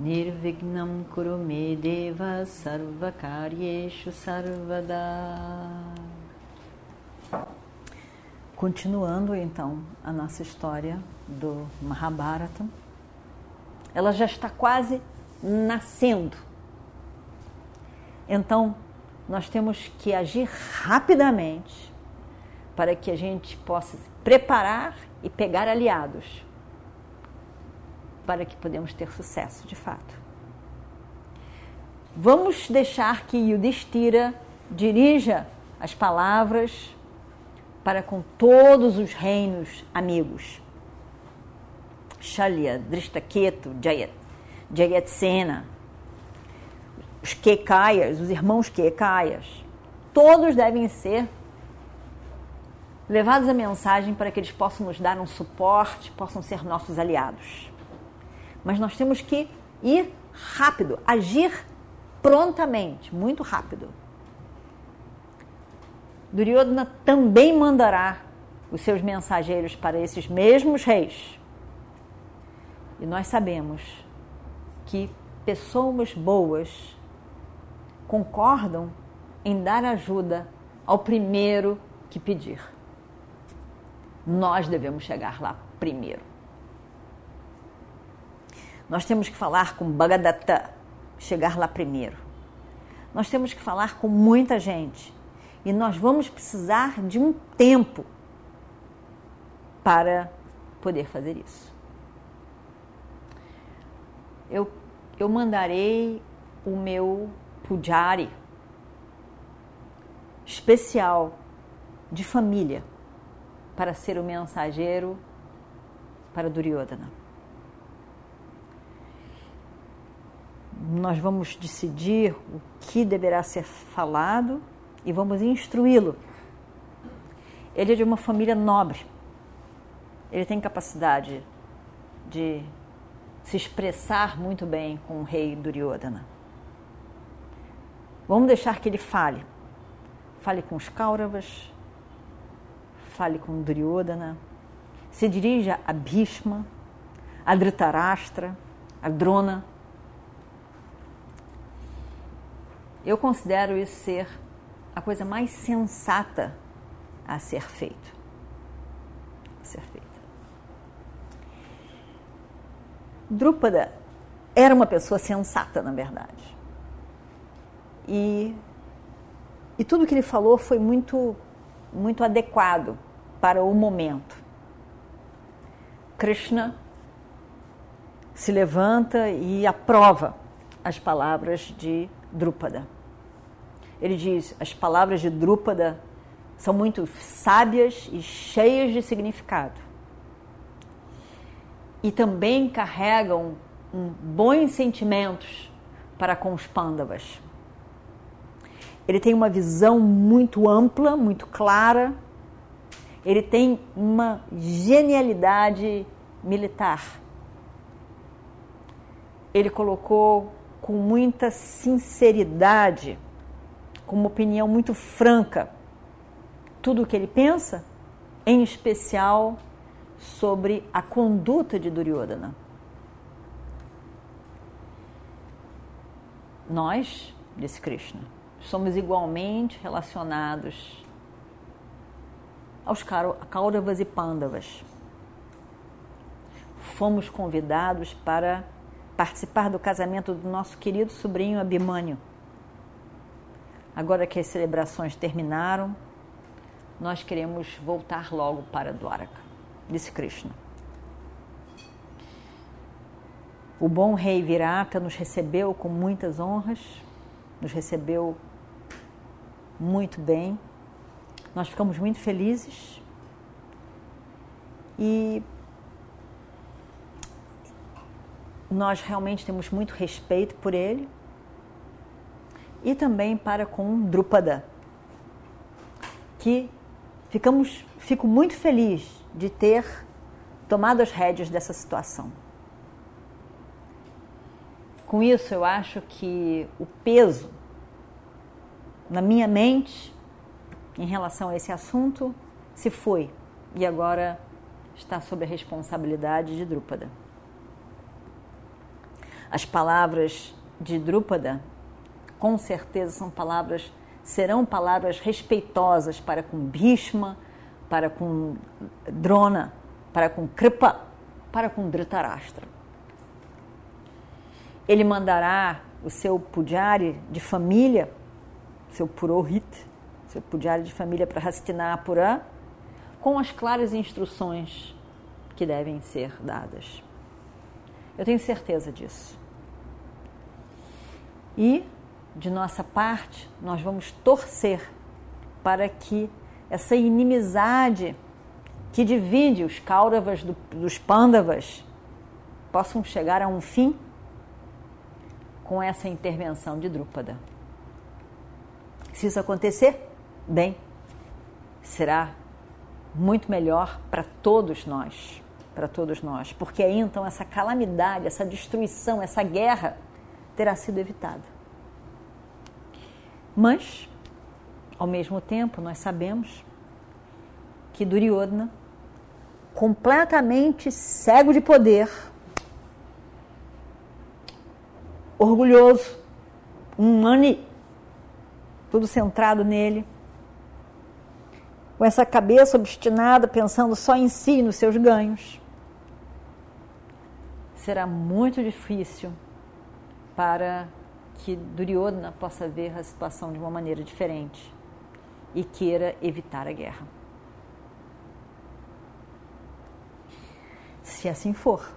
Nirvignam Kurume Deva Sarvakaryeshu Sarvada Continuando então a nossa história do Mahabharata, ela já está quase nascendo. Então, nós temos que agir rapidamente para que a gente possa se preparar e pegar aliados para que podemos ter sucesso de fato. Vamos deixar que Yudhishthira dirija as palavras para com todos os reinos amigos. Shalya, Drishtaketu, Jayat, Jayatsena, os Kekayas, os irmãos Kekayas, todos devem ser levados a mensagem para que eles possam nos dar um suporte, possam ser nossos aliados. Mas nós temos que ir rápido, agir prontamente, muito rápido. Duryodhana também mandará os seus mensageiros para esses mesmos reis. E nós sabemos que pessoas boas concordam em dar ajuda ao primeiro que pedir. Nós devemos chegar lá primeiro. Nós temos que falar com Bhagadatta, chegar lá primeiro. Nós temos que falar com muita gente e nós vamos precisar de um tempo para poder fazer isso. Eu, eu mandarei o meu pujari especial de família para ser o mensageiro para Duryodhana. Nós vamos decidir o que deverá ser falado e vamos instruí-lo. Ele é de uma família nobre. Ele tem capacidade de se expressar muito bem com o rei Duryodhana. Vamos deixar que ele fale. Fale com os Kauravas, fale com Duryodhana, se dirija a Bhishma, a Dhritarashtra, a Drona. Eu considero isso ser a coisa mais sensata a ser feito. A ser feita. Drúpada era uma pessoa sensata, na verdade. E, e tudo que ele falou foi muito, muito adequado para o momento. Krishna se levanta e aprova as palavras de Drúpada. Ele diz: as palavras de Drúpada são muito sábias e cheias de significado. E também carregam bons sentimentos para com os pândavas. Ele tem uma visão muito ampla, muito clara. Ele tem uma genialidade militar. Ele colocou com muita sinceridade com uma opinião muito franca tudo o que ele pensa, em especial sobre a conduta de Duryodhana. Nós, disse Krishna, somos igualmente relacionados aos Kauravas e Pandavas. Fomos convidados para participar do casamento do nosso querido sobrinho Abhimanyu Agora que as celebrações terminaram, nós queremos voltar logo para Dwaraka, disse Krishna. O bom rei Virata nos recebeu com muitas honras, nos recebeu muito bem. Nós ficamos muito felizes e nós realmente temos muito respeito por ele e também para com Drupada, que ficamos, fico muito feliz de ter tomado as rédeas dessa situação. Com isso, eu acho que o peso na minha mente em relação a esse assunto se foi e agora está sob a responsabilidade de Drúpada. As palavras de Drúpada, com certeza, são palavras, serão palavras respeitosas para com Bhishma, para com Drona, para com Kripa, para com Dhritarashtra. Ele mandará o seu pujari de família, seu purohit, seu pujari de família para Hastinapura, com as claras instruções que devem ser dadas. Eu tenho certeza disso. E, de nossa parte, nós vamos torcer para que essa inimizade que divide os Kauravas do, dos Pandavas possam chegar a um fim com essa intervenção de Drúpada. Se isso acontecer, bem, será muito melhor para todos nós, para todos nós, porque aí então essa calamidade, essa destruição, essa guerra terá sido evitada. Mas, ao mesmo tempo, nós sabemos que Duryodhana, completamente cego de poder, orgulhoso, um mani, tudo centrado nele, com essa cabeça obstinada, pensando só em si nos seus ganhos. Será muito difícil para que Duryodhana possa ver a situação de uma maneira diferente e queira evitar a guerra. Se assim for,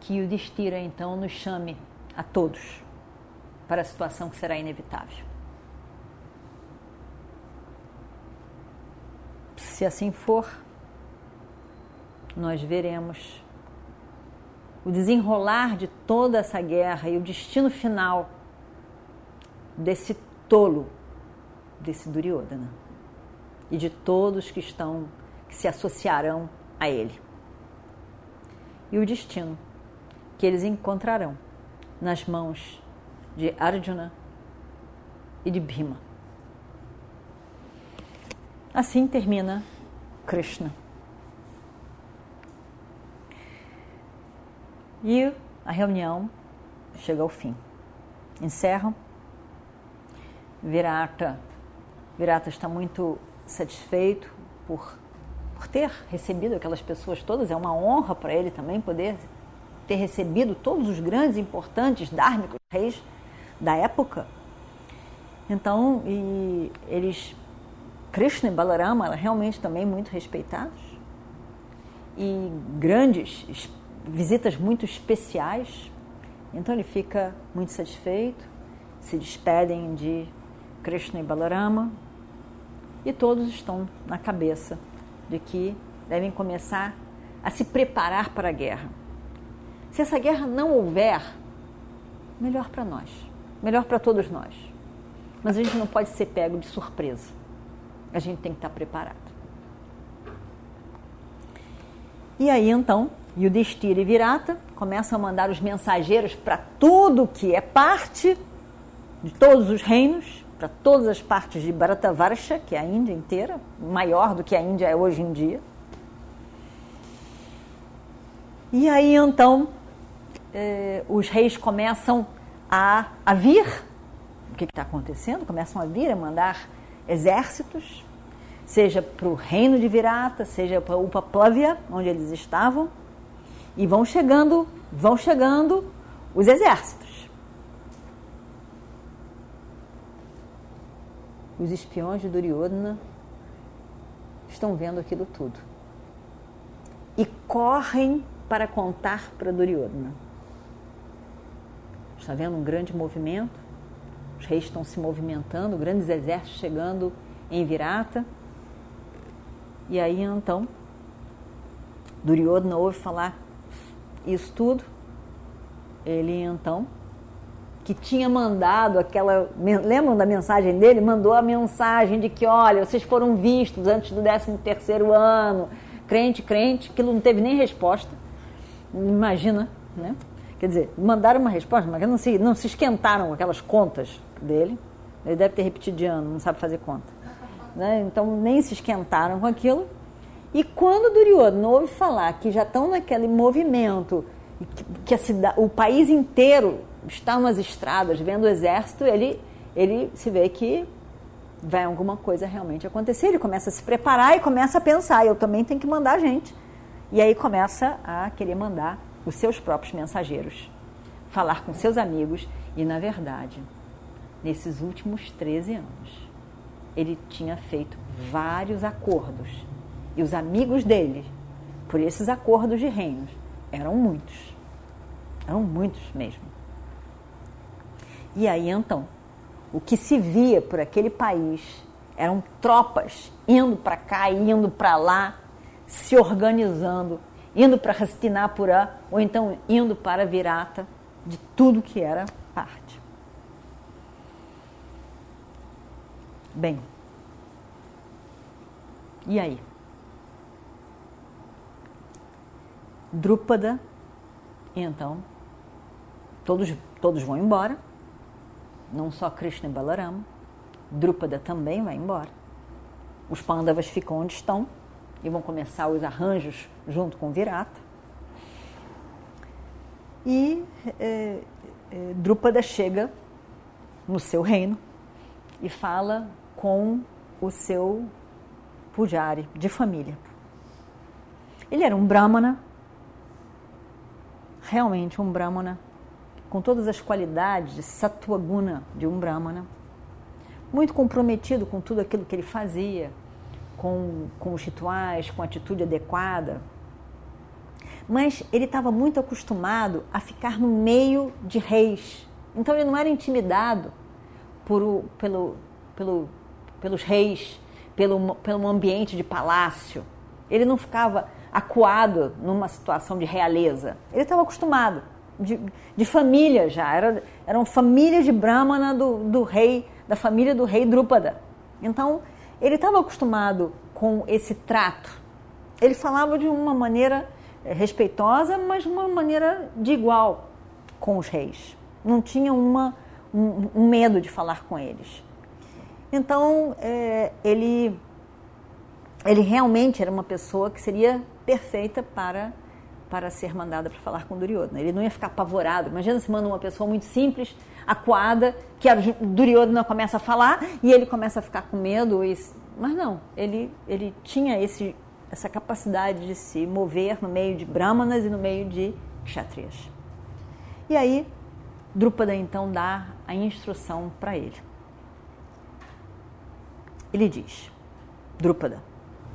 que o Destira então nos chame a todos para a situação que será inevitável. Se assim for, nós veremos o desenrolar de toda essa guerra e o destino final desse tolo, desse Duryodhana e de todos que estão que se associarão a ele. E o destino que eles encontrarão nas mãos de Arjuna e de Bhima. Assim termina Krishna. E a reunião chega ao fim. Encerram. Virata, Virata está muito satisfeito por, por ter recebido aquelas pessoas todas. É uma honra para ele também poder ter recebido todos os grandes, importantes, dármicos reis da época. Então, e eles, Krishna e Balarama, realmente também muito respeitados. E grandes, visitas muito especiais. Então ele fica muito satisfeito, se despedem de Krishna e Balarama e todos estão na cabeça de que devem começar a se preparar para a guerra. Se essa guerra não houver, melhor para nós, melhor para todos nós. Mas a gente não pode ser pego de surpresa. A gente tem que estar preparado. E aí então, Yudhishthira e Virata começam a mandar os mensageiros para tudo que é parte de todos os reinos, para todas as partes de Bharatavarsha, que é a Índia inteira, maior do que a Índia é hoje em dia. E aí então eh, os reis começam a, a vir. O que está acontecendo? Começam a vir, a mandar exércitos, seja para o reino de Virata, seja para Upaplavya, onde eles estavam, e vão chegando, vão chegando os exércitos. Os espiões de Duryodhana estão vendo aquilo tudo e correm para contar para Duryodhana. Está vendo um grande movimento? Os reis estão se movimentando, grandes exércitos chegando em Virata. E aí então, Duryodhana ouve falar isso tudo. Ele então que tinha mandado aquela. Lembram da mensagem dele? Mandou a mensagem de que, olha, vocês foram vistos antes do 13 terceiro ano, crente, crente, aquilo não teve nem resposta. Imagina, né? Quer dizer, mandaram uma resposta, mas não se, não se esquentaram aquelas contas dele. Ele deve ter repetido de ano, não sabe fazer conta. Né? Então nem se esquentaram com aquilo. E quando Duryodhana ouve falar que já estão naquele movimento, que, cidade, o país inteiro está nas estradas vendo o exército, ele, ele se vê que vai alguma coisa realmente acontecer. Ele começa a se preparar e começa a pensar: eu também tenho que mandar gente. E aí começa a querer mandar os seus próprios mensageiros, falar com seus amigos e, na verdade, nesses últimos 13 anos, ele tinha feito vários acordos e os amigos dele, por esses acordos de reinos, eram muitos. Eram muitos mesmo. E aí então, o que se via por aquele país eram tropas indo para cá, indo para lá, se organizando indo para Hastinapura ou então indo para Virata, de tudo que era parte. Bem, e aí? Drúpada, então, todos, todos vão embora, não só Krishna e Balarama, Drúpada também vai embora. Os Pandavas ficam onde estão e vão começar os arranjos junto com Virata. E é, é, Drúpada chega no seu reino e fala com o seu pujari de família. Ele era um brahmana, realmente um brahmana, com todas as qualidades de sattvaguna de um brahmana, muito comprometido com tudo aquilo que ele fazia, com, com os rituais, com a atitude adequada. Mas ele estava muito acostumado a ficar no meio de reis. Então ele não era intimidado por, pelo, pelo, pelos reis, pelo, pelo ambiente de palácio. Ele não ficava acuado numa situação de realeza. Ele estava acostumado, de, de família já. Era, eram famílias de Brahmana do, do rei, da família do rei Drupada. Então, ele estava acostumado com esse trato. Ele falava de uma maneira eh, respeitosa, mas de uma maneira de igual com os reis. Não tinha uma, um, um medo de falar com eles. Então, é, ele, ele realmente era uma pessoa que seria perfeita para, para ser mandada para falar com Duryodhana. Ele não ia ficar apavorado. Imagina se manda uma pessoa muito simples, acuada, que a Duryodhana começa a falar e ele começa a ficar com medo. E, mas não, ele, ele tinha esse, essa capacidade de se mover no meio de brahmanas e no meio de kshatriyas. E aí, Drupada então dá a instrução para ele. Ele diz, Drupada,